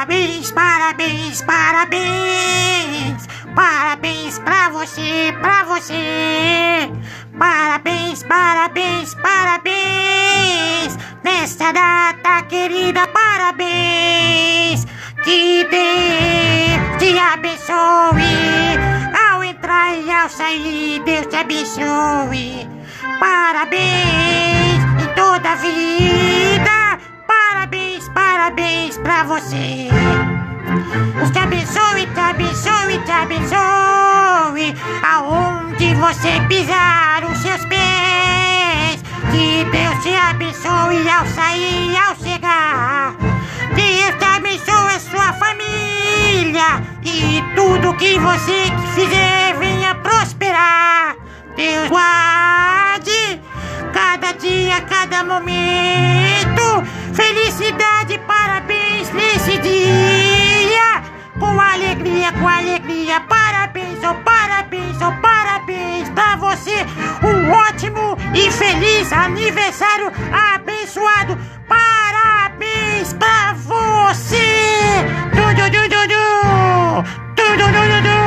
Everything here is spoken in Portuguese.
Parabéns, parabéns, parabéns. Parabéns pra você, pra você. Parabéns, parabéns, parabéns. Nesta data querida, parabéns. Que Deus te abençoe. Ao entrar e ao sair, Deus te abençoe. Parabéns pra você. Te abençoe, te abençoe, te abençoe. Aonde você pisar os seus pés. Que Deus te abençoe ao sair e ao chegar. Deus te abençoe a sua família. E tudo que você fizer venha prosperar. Deus guarde cada dia, cada momento. com alegria. Parabéns, oh parabéns, oh parabéns pra você. Um ótimo e feliz aniversário abençoado. Parabéns pra você. Du, du, du, du, du. Du, du, du, du, du.